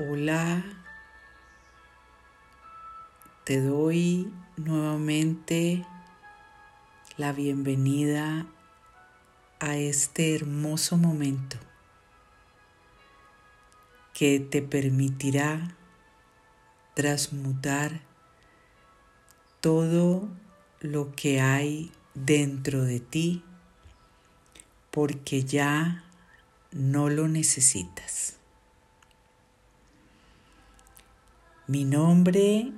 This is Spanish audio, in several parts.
Hola, te doy nuevamente la bienvenida a este hermoso momento que te permitirá transmutar todo lo que hay dentro de ti porque ya no lo necesitas. Mi nombre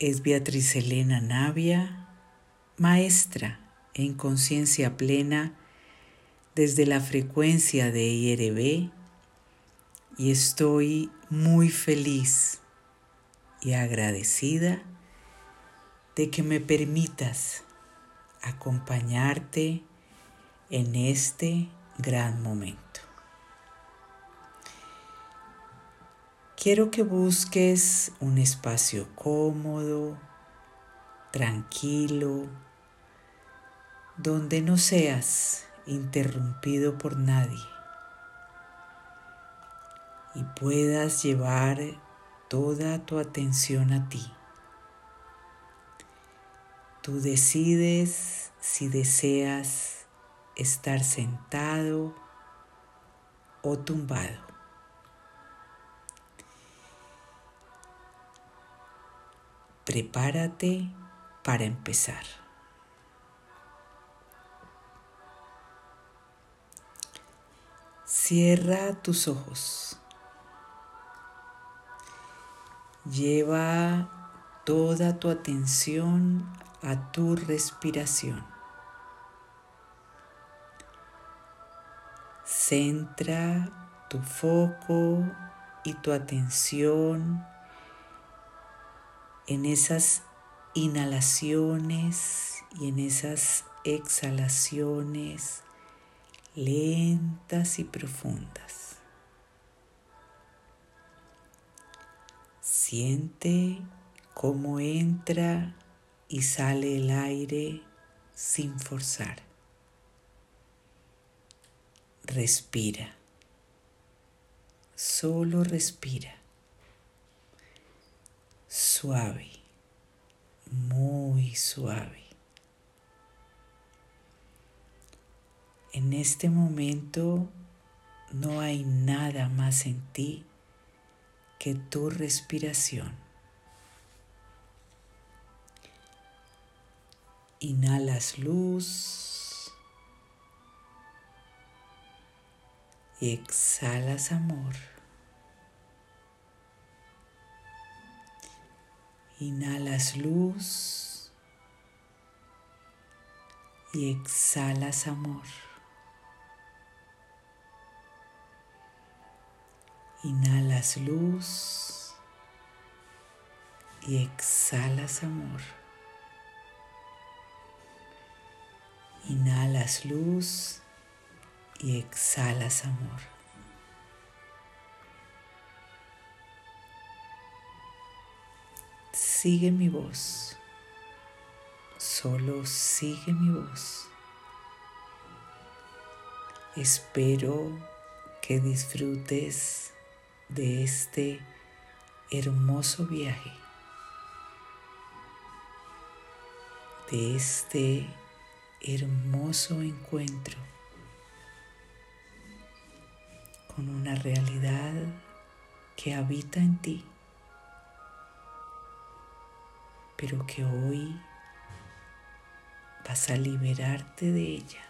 es Beatriz Elena Navia, maestra en conciencia plena desde la frecuencia de IRB y estoy muy feliz y agradecida de que me permitas acompañarte en este gran momento. Quiero que busques un espacio cómodo, tranquilo, donde no seas interrumpido por nadie y puedas llevar toda tu atención a ti. Tú decides si deseas estar sentado o tumbado. Prepárate para empezar. Cierra tus ojos. Lleva toda tu atención a tu respiración. Centra tu foco y tu atención en esas inhalaciones y en esas exhalaciones lentas y profundas. Siente cómo entra y sale el aire sin forzar. Respira. Solo respira suave, muy suave. En este momento no hay nada más en ti que tu respiración. Inhalas luz y exhalas amor. Inhalas luz y exhalas amor. Inhalas luz y exhalas amor. Inhalas luz y exhalas amor. Sigue mi voz. Solo sigue mi voz. Espero que disfrutes de este hermoso viaje, de este hermoso encuentro con una realidad que habita en ti pero que hoy vas a liberarte de ella,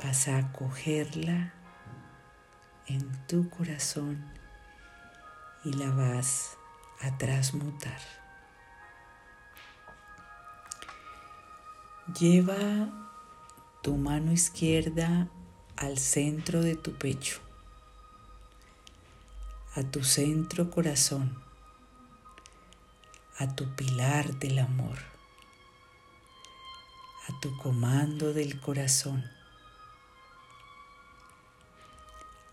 vas a acogerla en tu corazón y la vas a transmutar. Lleva tu mano izquierda al centro de tu pecho, a tu centro corazón a tu pilar del amor, a tu comando del corazón,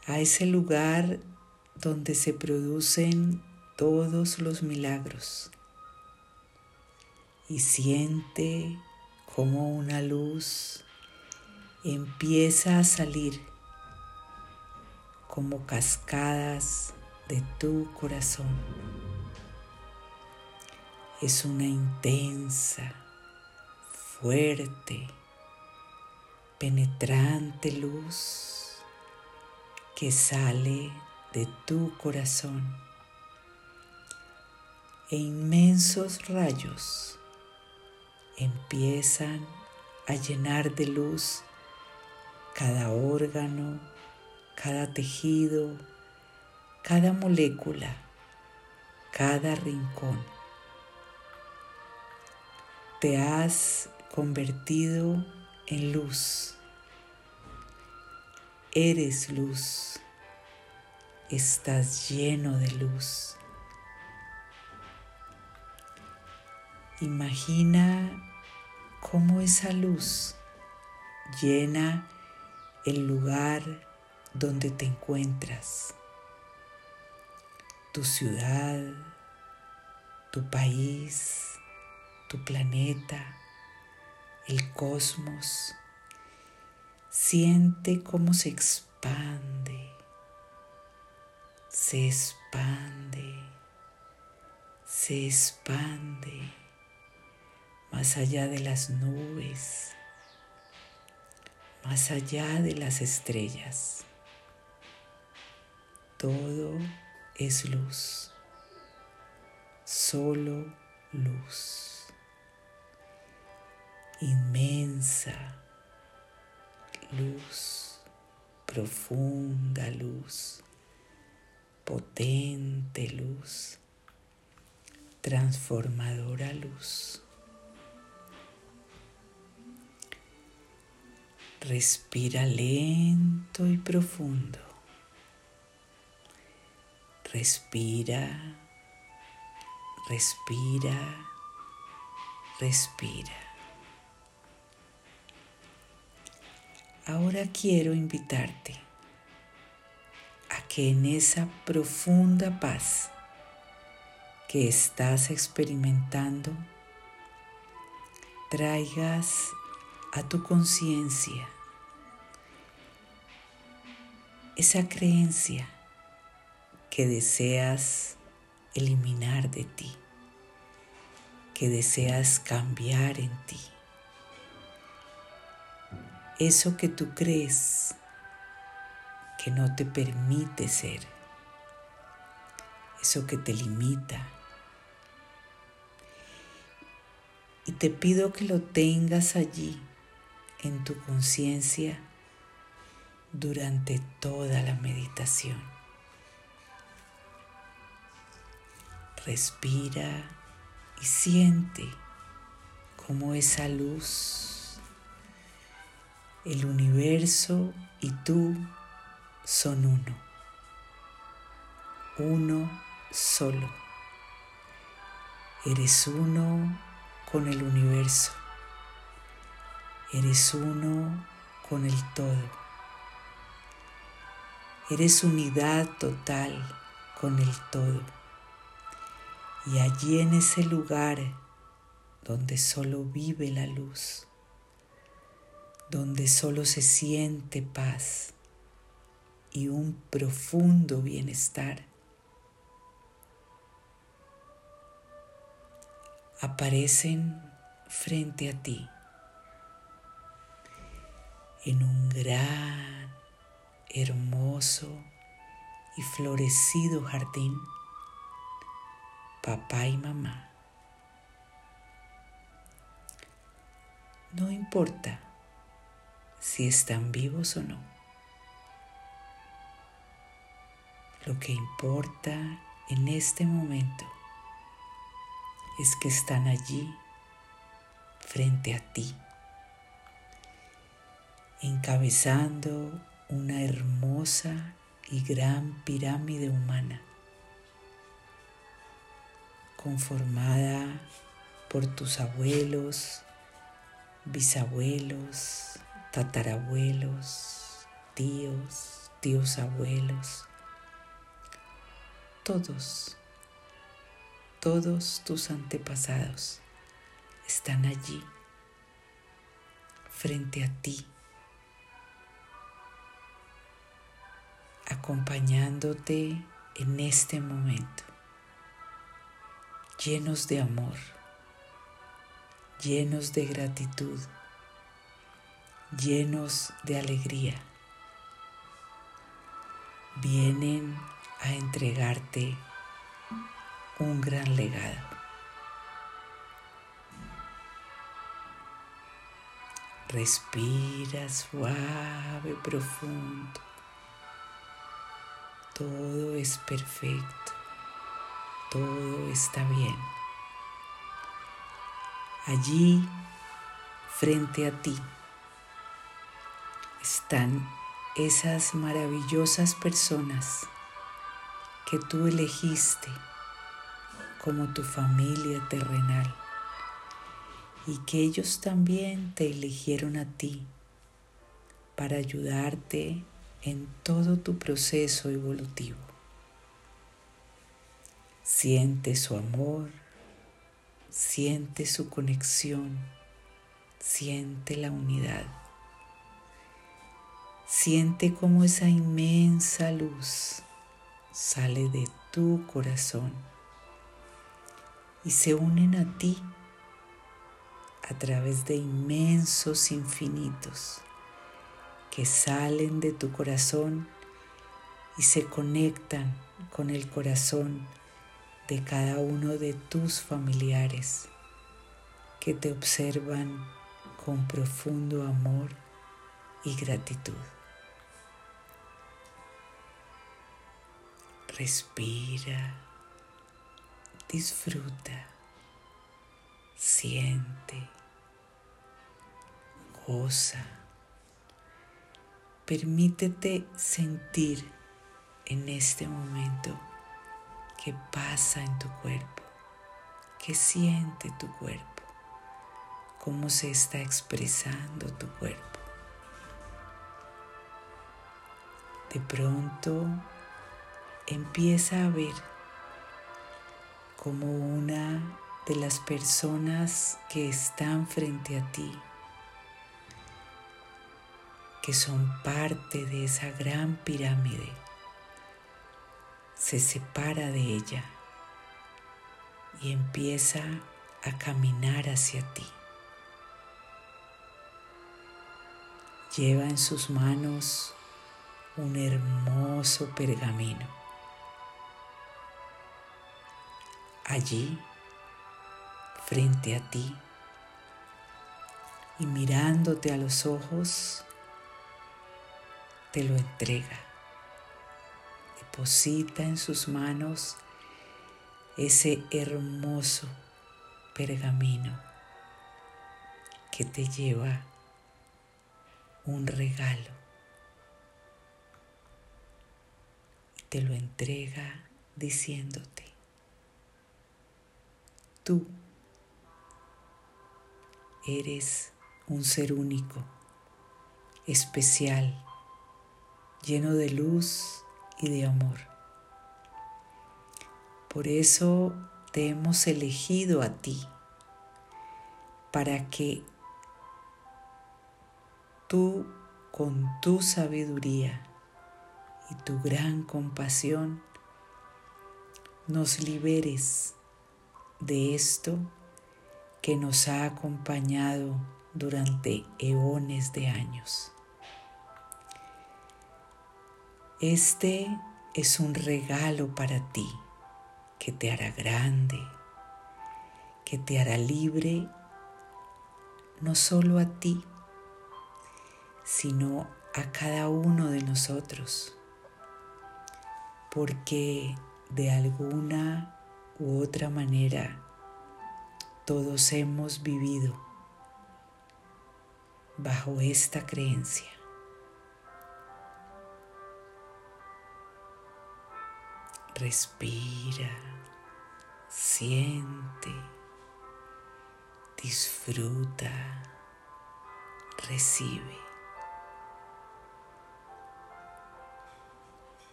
a ese lugar donde se producen todos los milagros y siente como una luz empieza a salir como cascadas de tu corazón. Es una intensa, fuerte, penetrante luz que sale de tu corazón e inmensos rayos empiezan a llenar de luz cada órgano, cada tejido, cada molécula, cada rincón. Te has convertido en luz. Eres luz. Estás lleno de luz. Imagina cómo esa luz llena el lugar donde te encuentras, tu ciudad, tu país, tu planeta, el cosmos. Siente cómo se expande, se expande, se expande más allá de las nubes más allá de las estrellas. Todo es luz, solo luz, inmensa luz, profunda luz, potente luz, transformadora luz. Respira lento y profundo. Respira, respira, respira. Ahora quiero invitarte a que en esa profunda paz que estás experimentando traigas a tu conciencia esa creencia que deseas eliminar de ti, que deseas cambiar en ti. Eso que tú crees que no te permite ser, eso que te limita. Y te pido que lo tengas allí en tu conciencia durante toda la meditación. Respira y siente cómo esa luz, el universo y tú son uno, uno solo. Eres uno con el universo, eres uno con el todo Eres unidad total con el todo. Y allí en ese lugar donde solo vive la luz, donde solo se siente paz y un profundo bienestar, aparecen frente a ti en un gran hermoso y florecido jardín, papá y mamá. No importa si están vivos o no. Lo que importa en este momento es que están allí frente a ti, encabezando una hermosa y gran pirámide humana, conformada por tus abuelos, bisabuelos, tatarabuelos, tíos, tíos abuelos, todos, todos tus antepasados están allí, frente a ti acompañándote en este momento, llenos de amor, llenos de gratitud, llenos de alegría. Vienen a entregarte un gran legado. Respira suave, profundo. Todo es perfecto. Todo está bien. Allí, frente a ti, están esas maravillosas personas que tú elegiste como tu familia terrenal y que ellos también te eligieron a ti para ayudarte en todo tu proceso evolutivo. Siente su amor, siente su conexión, siente la unidad. Siente cómo esa inmensa luz sale de tu corazón y se unen a ti a través de inmensos infinitos que salen de tu corazón y se conectan con el corazón de cada uno de tus familiares que te observan con profundo amor y gratitud. Respira, disfruta, siente goza. Permítete sentir en este momento qué pasa en tu cuerpo, qué siente tu cuerpo, cómo se está expresando tu cuerpo. De pronto empieza a ver como una de las personas que están frente a ti que son parte de esa gran pirámide, se separa de ella y empieza a caminar hacia ti. Lleva en sus manos un hermoso pergamino. Allí, frente a ti, y mirándote a los ojos, te lo entrega. Deposita en sus manos ese hermoso pergamino que te lleva un regalo. Te lo entrega diciéndote, tú eres un ser único, especial, lleno de luz y de amor. Por eso te hemos elegido a ti, para que tú con tu sabiduría y tu gran compasión nos liberes de esto que nos ha acompañado durante eones de años. Este es un regalo para ti que te hará grande, que te hará libre, no solo a ti, sino a cada uno de nosotros, porque de alguna u otra manera todos hemos vivido bajo esta creencia. Respira, siente, disfruta, recibe.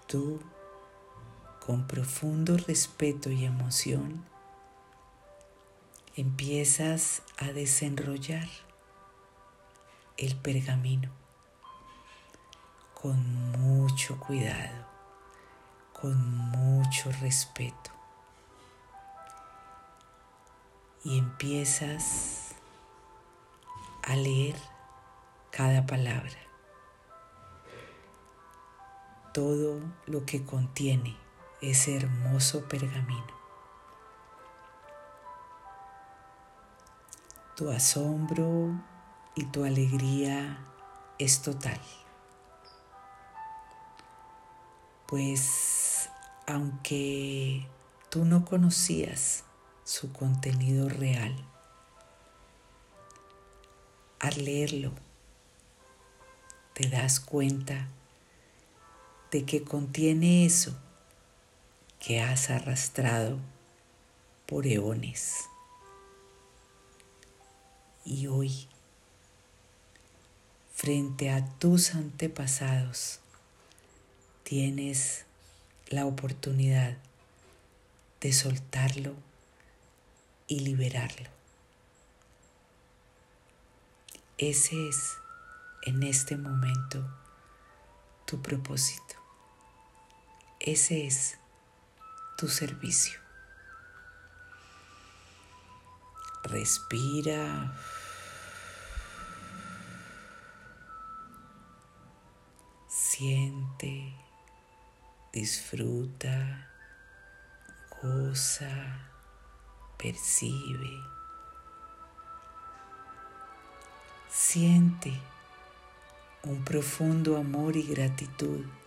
Tú, con profundo respeto y emoción, empiezas a desenrollar el pergamino con mucho cuidado con mucho respeto. Y empiezas a leer cada palabra, todo lo que contiene ese hermoso pergamino. Tu asombro y tu alegría es total. Pues aunque tú no conocías su contenido real, al leerlo te das cuenta de que contiene eso que has arrastrado por eones. Y hoy, frente a tus antepasados, tienes la oportunidad de soltarlo y liberarlo. Ese es en este momento tu propósito. Ese es tu servicio. Respira. Siente, disfruta, goza, percibe. Siente un profundo amor y gratitud.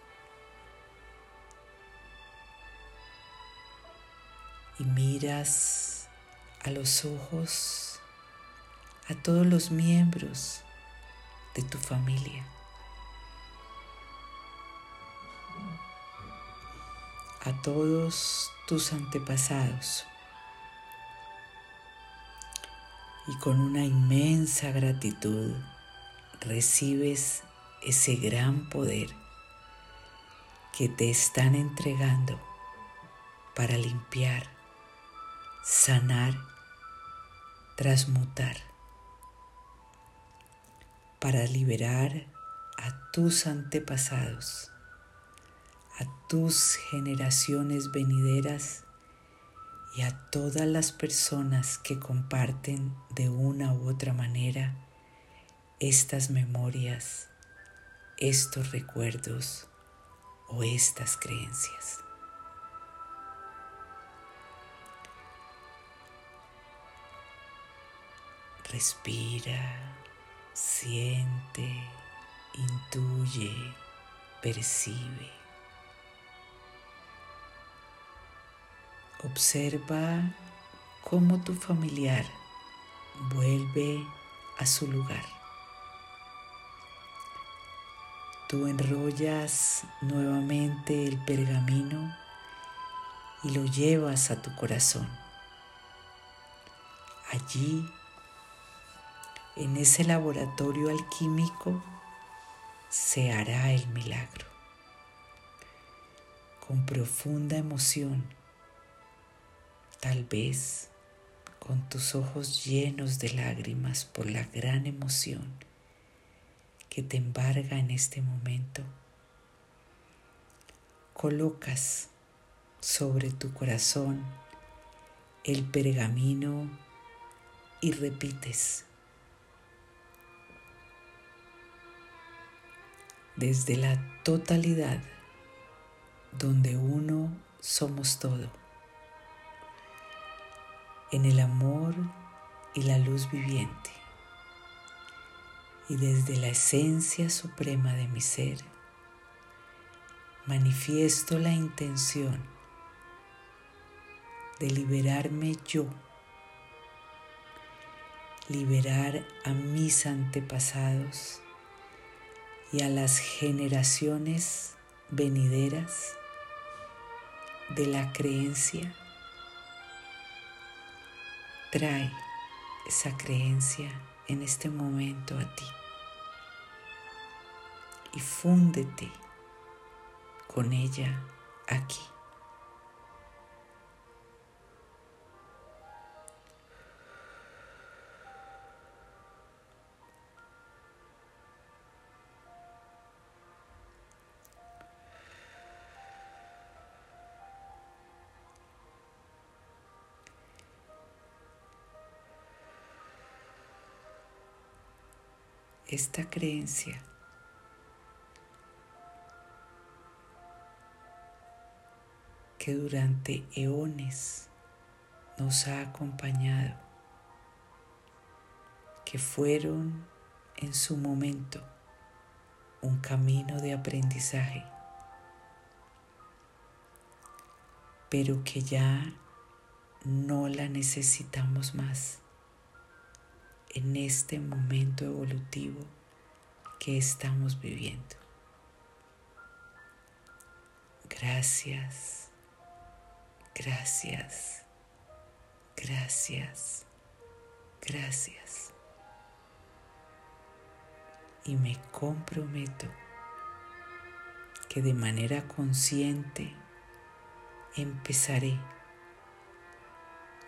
Y miras a los ojos a todos los miembros de tu familia. A todos tus antepasados. Y con una inmensa gratitud recibes ese gran poder que te están entregando para limpiar, sanar, transmutar, para liberar a tus antepasados, a tus generaciones venideras y a todas las personas que comparten de una u otra manera estas memorias, estos recuerdos o estas creencias. Respira, siente, intuye, percibe. Observa cómo tu familiar vuelve a su lugar. Tú enrollas nuevamente el pergamino y lo llevas a tu corazón. Allí, en ese laboratorio alquímico, se hará el milagro. Con profunda emoción, tal vez con tus ojos llenos de lágrimas por la gran emoción que te embarga en este momento, colocas sobre tu corazón el pergamino y repites desde la totalidad donde uno somos todo, en el amor y la luz viviente. Y desde la esencia suprema de mi ser, manifiesto la intención de liberarme yo, liberar a mis antepasados y a las generaciones venideras de la creencia. Trae esa creencia en este momento a ti y fúndete con ella aquí. Esta creencia. Que durante eones nos ha acompañado, que fueron en su momento un camino de aprendizaje, pero que ya no la necesitamos más en este momento evolutivo que estamos viviendo. Gracias, gracias, gracias, gracias. Y me comprometo que de manera consciente empezaré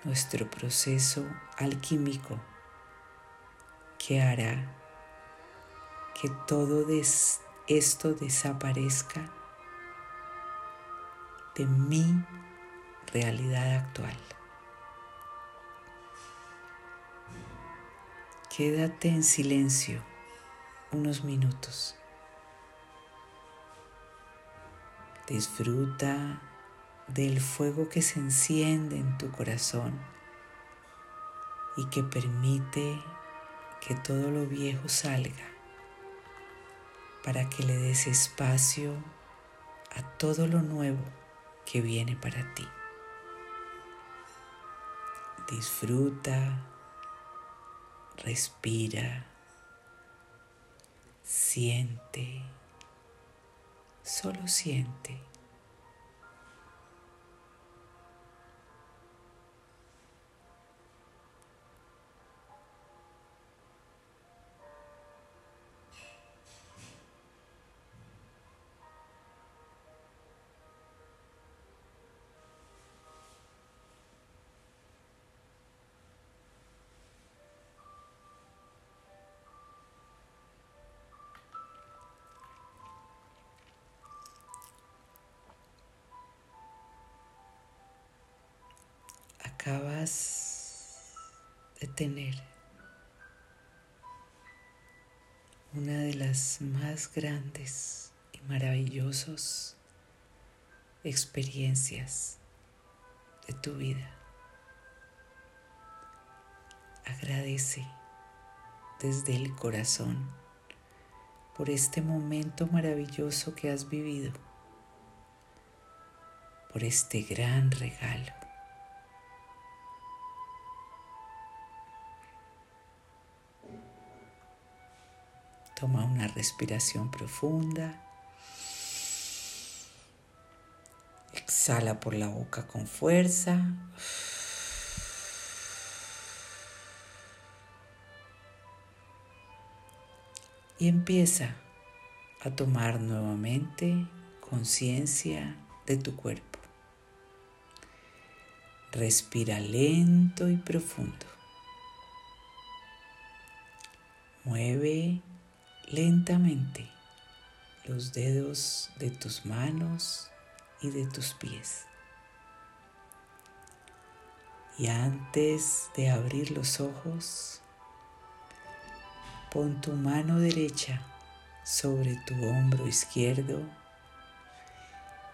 nuestro proceso alquímico que hará que todo esto desaparezca de mi realidad actual. Quédate en silencio unos minutos. Disfruta del fuego que se enciende en tu corazón y que permite que todo lo viejo salga para que le des espacio a todo lo nuevo que viene para ti. Disfruta, respira, siente, solo siente. Más grandes y maravillosas experiencias de tu vida. Agradece desde el corazón por este momento maravilloso que has vivido, por este gran regalo. Toma una respiración profunda. Exhala por la boca con fuerza. Y empieza a tomar nuevamente conciencia de tu cuerpo. Respira lento y profundo. Mueve lentamente los dedos de tus manos y de tus pies. Y antes de abrir los ojos, pon tu mano derecha sobre tu hombro izquierdo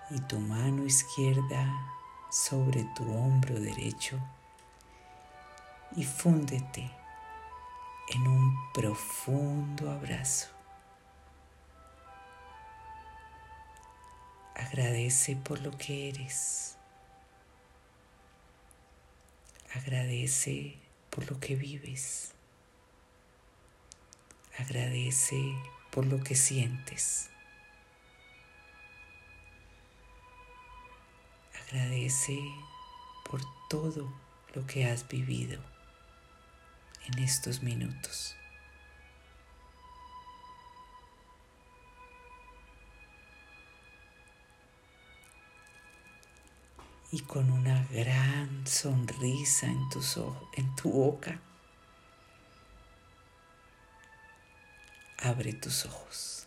y tu mano izquierda sobre tu hombro derecho y fúndete en un profundo abrazo. Agradece por lo que eres. Agradece por lo que vives. Agradece por lo que sientes. Agradece por todo lo que has vivido en estos minutos. Y con una gran sonrisa en tus ojos, en tu boca, abre tus ojos.